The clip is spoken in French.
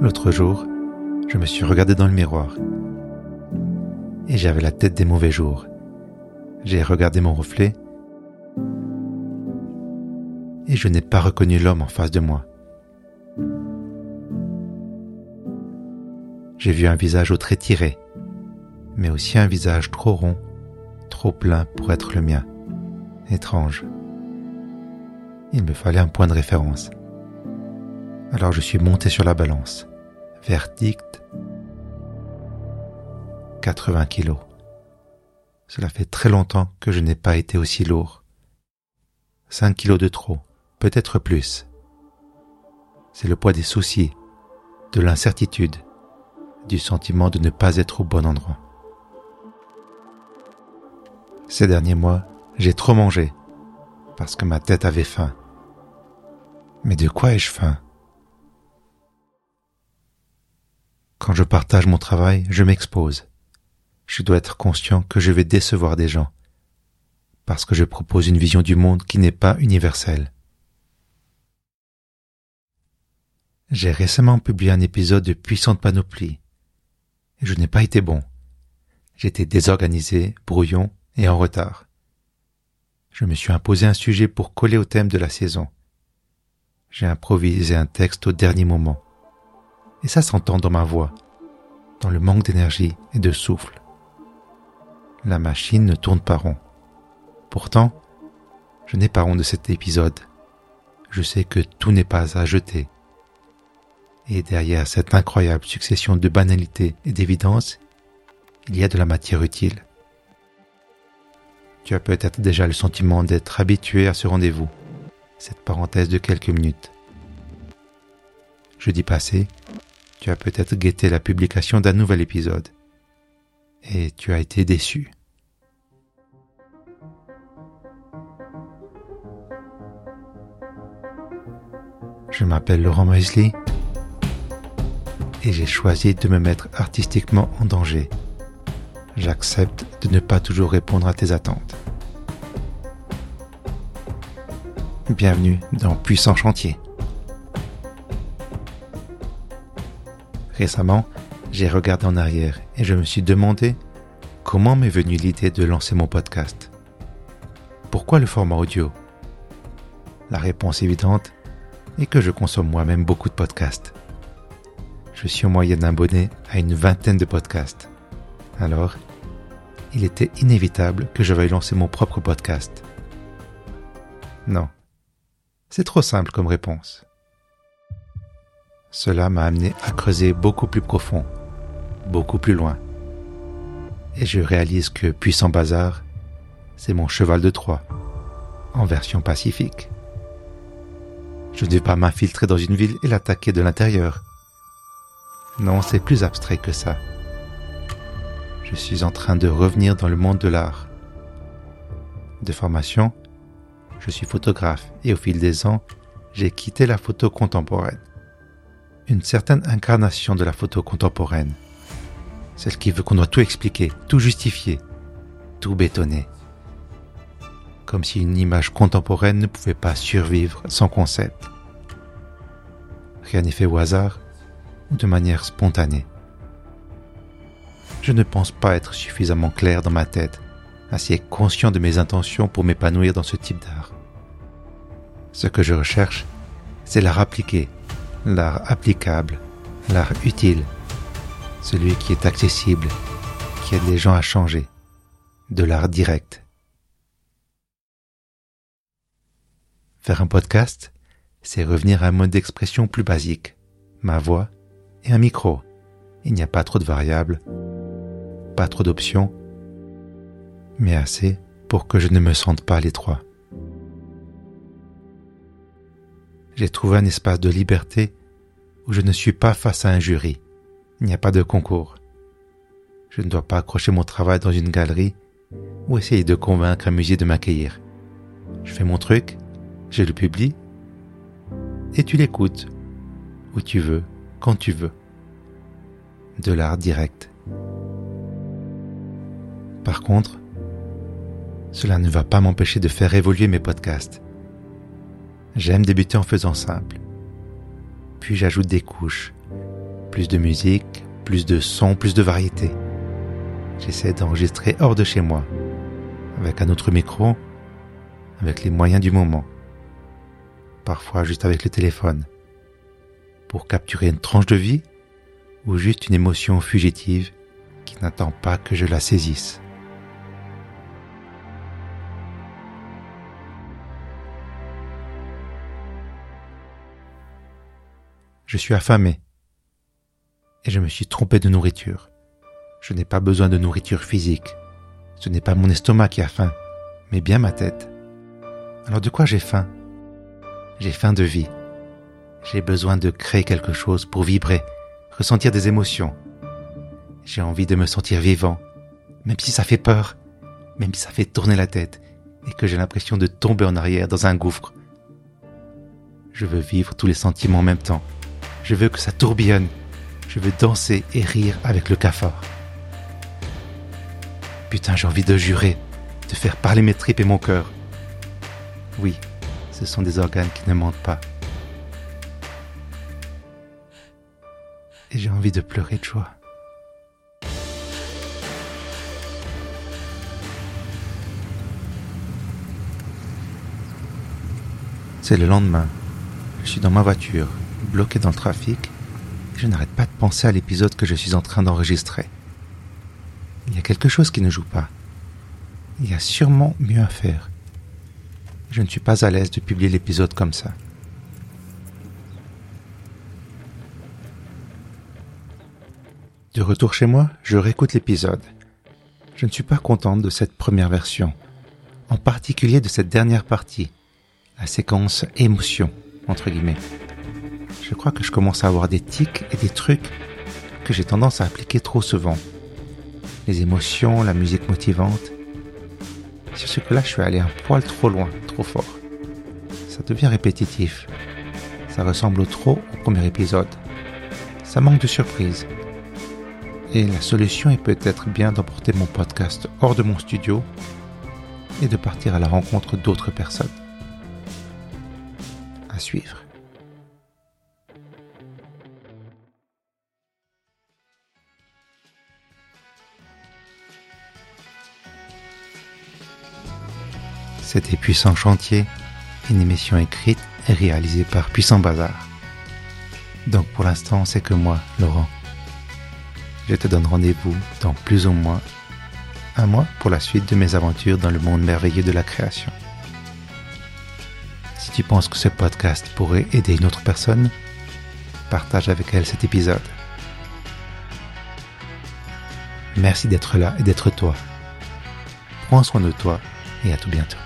L'autre jour, je me suis regardé dans le miroir et j'avais la tête des mauvais jours. J'ai regardé mon reflet et je n'ai pas reconnu l'homme en face de moi. J'ai vu un visage au trait tiré, mais aussi un visage trop rond, trop plein pour être le mien. Étrange. Il me fallait un point de référence. Alors je suis monté sur la balance. Verdict 80 kilos. Cela fait très longtemps que je n'ai pas été aussi lourd. 5 kilos de trop, peut-être plus. C'est le poids des soucis, de l'incertitude, du sentiment de ne pas être au bon endroit. Ces derniers mois, j'ai trop mangé, parce que ma tête avait faim. Mais de quoi ai-je faim? Quand je partage mon travail, je m'expose. Je dois être conscient que je vais décevoir des gens, parce que je propose une vision du monde qui n'est pas universelle. J'ai récemment publié un épisode de Puissante Panoplie, je n'ai pas été bon. J'étais désorganisé, brouillon et en retard. Je me suis imposé un sujet pour coller au thème de la saison. J'ai improvisé un texte au dernier moment et ça s'entend dans ma voix, dans le manque d'énergie et de souffle. La machine ne tourne pas rond. Pourtant, je n'ai pas honte de cet épisode. Je sais que tout n'est pas à jeter. Et derrière cette incroyable succession de banalités et d'évidences, il y a de la matière utile. Tu as peut-être déjà le sentiment d'être habitué à ce rendez-vous, cette parenthèse de quelques minutes. Jeudi passé, tu as peut-être guetté la publication d'un nouvel épisode et tu as été déçu. Je m'appelle Laurent Moisley et j'ai choisi de me mettre artistiquement en danger. J'accepte de ne pas toujours répondre à tes attentes. Bienvenue dans Puissant Chantier. Récemment, j'ai regardé en arrière et je me suis demandé comment m'est venue l'idée de lancer mon podcast. Pourquoi le format audio? La réponse évidente est que je consomme moi-même beaucoup de podcasts. Je suis en moyenne abonné à une vingtaine de podcasts. Alors, il était inévitable que je veuille lancer mon propre podcast. Non. C'est trop simple comme réponse. Cela m'a amené à creuser beaucoup plus profond, beaucoup plus loin. Et je réalise que Puissant Bazar, c'est mon cheval de Troie, en version pacifique. Je ne vais pas m'infiltrer dans une ville et l'attaquer de l'intérieur. Non, c'est plus abstrait que ça. Je suis en train de revenir dans le monde de l'art. De formation, je suis photographe et au fil des ans, j'ai quitté la photo contemporaine une certaine incarnation de la photo contemporaine. Celle qui veut qu'on doit tout expliquer, tout justifier, tout bétonner. Comme si une image contemporaine ne pouvait pas survivre sans concept. Rien n'est fait au hasard ou de manière spontanée. Je ne pense pas être suffisamment clair dans ma tête, assez conscient de mes intentions pour m'épanouir dans ce type d'art. Ce que je recherche, c'est l'art appliqué l'art applicable, l'art utile, celui qui est accessible, qui aide les gens à changer, de l'art direct. Faire un podcast, c'est revenir à un mode d'expression plus basique, ma voix et un micro. Il n'y a pas trop de variables, pas trop d'options, mais assez pour que je ne me sente pas l'étroit. j'ai trouvé un espace de liberté où je ne suis pas face à un jury. Il n'y a pas de concours. Je ne dois pas accrocher mon travail dans une galerie ou essayer de convaincre un musée de m'accueillir. Je fais mon truc, je le publie, et tu l'écoutes, où tu veux, quand tu veux. De l'art direct. Par contre, cela ne va pas m'empêcher de faire évoluer mes podcasts. J'aime débuter en faisant simple. Puis j'ajoute des couches, Plus de musique, plus de son, plus de variété. J'essaie d'enregistrer hors de chez moi, avec un autre micro, avec les moyens du moment, parfois juste avec le téléphone, pour capturer une tranche de vie ou juste une émotion fugitive qui n'attend pas que je la saisisse. Je suis affamé et je me suis trompé de nourriture. Je n'ai pas besoin de nourriture physique. Ce n'est pas mon estomac qui a faim, mais bien ma tête. Alors de quoi j'ai faim? J'ai faim de vie. J'ai besoin de créer quelque chose pour vibrer, ressentir des émotions. J'ai envie de me sentir vivant, même si ça fait peur, même si ça fait tourner la tête et que j'ai l'impression de tomber en arrière dans un gouffre. Je veux vivre tous les sentiments en même temps. Je veux que ça tourbillonne. Je veux danser et rire avec le cafard. Putain, j'ai envie de jurer, de faire parler mes tripes et mon cœur. Oui, ce sont des organes qui ne mentent pas. Et j'ai envie de pleurer de joie. C'est le lendemain. Je suis dans ma voiture, bloqué dans le trafic, je n'arrête pas de penser à l'épisode que je suis en train d'enregistrer. Il y a quelque chose qui ne joue pas. Il y a sûrement mieux à faire. Je ne suis pas à l'aise de publier l'épisode comme ça. De retour chez moi, je réécoute l'épisode. Je ne suis pas contente de cette première version, en particulier de cette dernière partie, la séquence émotion, entre guillemets. Je crois que je commence à avoir des tics et des trucs que j'ai tendance à appliquer trop souvent. Les émotions, la musique motivante. Sur ce que là, je suis allé un poil trop loin, trop fort. Ça devient répétitif. Ça ressemble trop au premier épisode. Ça manque de surprise. Et la solution est peut-être bien d'emporter mon podcast hors de mon studio et de partir à la rencontre d'autres personnes. À suivre. C'était Puissant Chantier, une émission écrite et réalisée par Puissant Bazar. Donc pour l'instant, c'est que moi, Laurent. Je te donne rendez-vous dans plus ou moins un mois pour la suite de mes aventures dans le monde merveilleux de la création. Si tu penses que ce podcast pourrait aider une autre personne, partage avec elle cet épisode. Merci d'être là et d'être toi. Prends soin de toi et à tout bientôt.